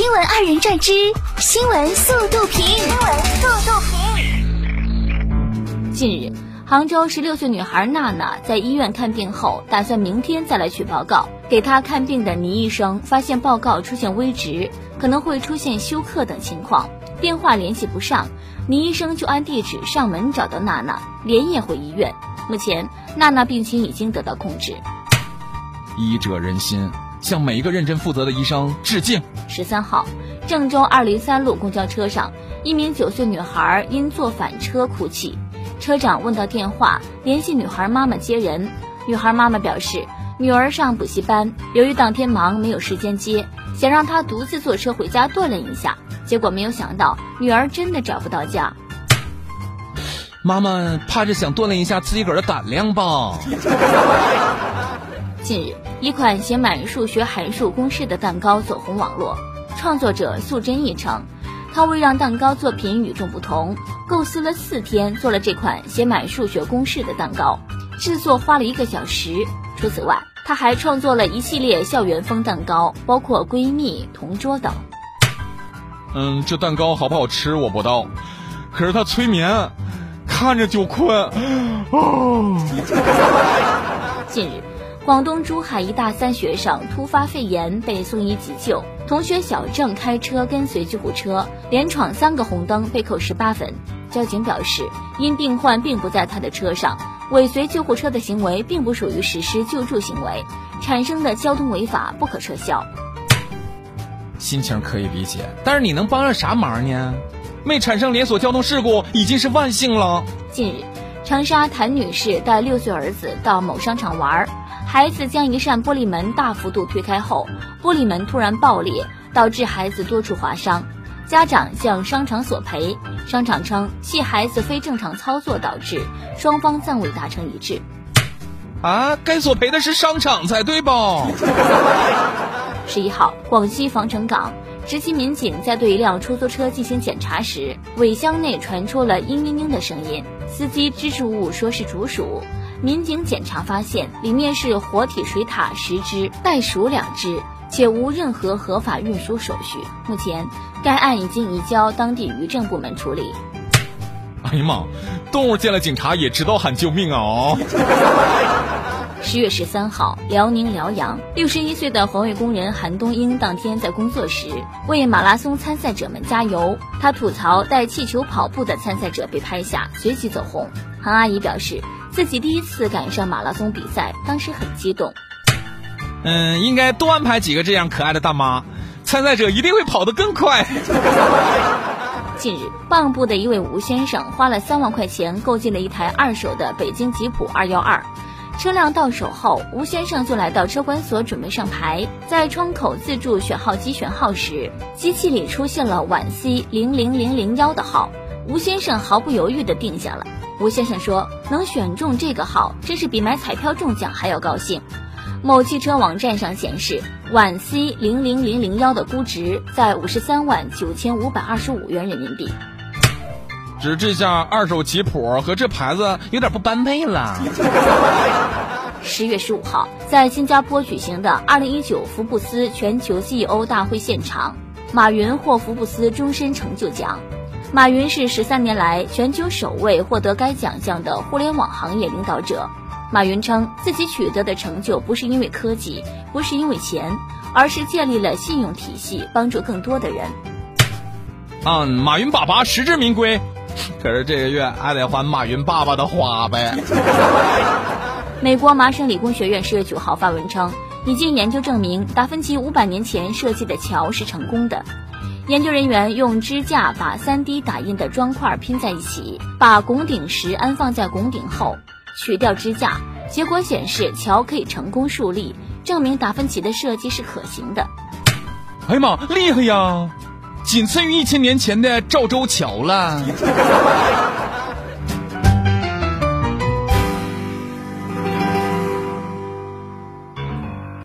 新闻二人转之新闻速度评。新闻速度评。近日，杭州十六岁女孩娜娜在医院看病后，打算明天再来取报告。给她看病的倪医生发现报告出现微值，可能会出现休克等情况，电话联系不上。倪医生就按地址上门找到娜娜，连夜回医院。目前，娜娜病情已经得到控制。医者仁心。向每一个认真负责的医生致敬。十三号，郑州二零三路公交车上，一名九岁女孩因坐反车哭泣，车长问到电话，联系女孩妈妈接人。女孩妈妈表示，女儿上补习班，由于当天忙没有时间接，想让她独自坐车回家锻炼一下，结果没有想到女儿真的找不到家。妈妈怕是想锻炼一下自己个儿的胆量吧。近日，一款写满数学函数公式的蛋糕走红网络。创作者素贞一称，他为让蛋糕作品与众不同，构思了四天做了这款写满数学公式的蛋糕，制作花了一个小时。除此外，他还创作了一系列校园风蛋糕，包括闺蜜、同桌等。嗯，这蛋糕好不好吃我不知道，可是它催眠，看着就困。哦。近日。广东珠海一大三学生突发肺炎被送医急救，同学小郑开车跟随救护车，连闯三个红灯被扣十八分。交警表示，因病患并不在他的车上，尾随救护车的行为并不属于实施救助行为，产生的交通违法不可撤销。心情可以理解，但是你能帮上啥忙呢？没产生连锁交通事故已经是万幸了。近日，长沙谭女士带六岁儿子到某商场玩。孩子将一扇玻璃门大幅度推开后，玻璃门突然爆裂，导致孩子多处划伤。家长向商场索赔，商场称系孩子非正常操作导致，双方暂未达成一致。啊，该索赔的是商场才对吧？十一号，广西防城港执勤民警在对一辆出租车进行检查时，尾箱内传出了嘤嘤嘤的声音，司机支支吾吾说是竹鼠。民警检查发现，里面是活体水獭十只，袋鼠两只，且无任何合法运输手续。目前，该案已经移交当地渔政部门处理。哎呀妈，动物见了警察也知道喊救命啊！十月十三号，辽宁辽阳六十一岁的环卫工人韩东英当天在工作时为马拉松参赛者们加油，他吐槽带气球跑步的参赛者被拍下，随即走红。韩阿姨表示。自己第一次赶上马拉松比赛，当时很激动。嗯，应该多安排几个这样可爱的大妈，参赛者一定会跑得更快。近日，蚌埠的一位吴先生花了三万块钱购进了一台二手的北京吉普二幺二，车辆到手后，吴先生就来到车管所准备上牌，在窗口自助选号机选号时，机器里出现了皖 C 零零零零幺的号，吴先生毫不犹豫地定下了。吴先生说：“能选中这个号，真是比买彩票中奖还要高兴。”某汽车网站上显示，皖 C 零零零零幺的估值在五十三万九千五百二十五元人民币。只这下二手吉普和这牌子有点不般配了。十月十五号，在新加坡举行的二零一九福布斯全球 CEO 大会现场，马云获福布斯终身成就奖。马云是十三年来全球首位获得该奖项的互联网行业领导者。马云称自己取得的成就不是因为科技，不是因为钱，而是建立了信用体系，帮助更多的人。嗯，马云爸爸实至名归，可是这个月还得还马云爸爸的花呗。美国麻省理工学院十月九号发文称，已经研究证明达芬奇五百年前设计的桥是成功的。研究人员用支架把 3D 打印的砖块拼在一起，把拱顶石安放在拱顶后，取掉支架，结果显示桥可以成功竖立，证明达芬奇的设计是可行的。哎呀妈，厉害呀！仅次于一千年前的赵州桥了。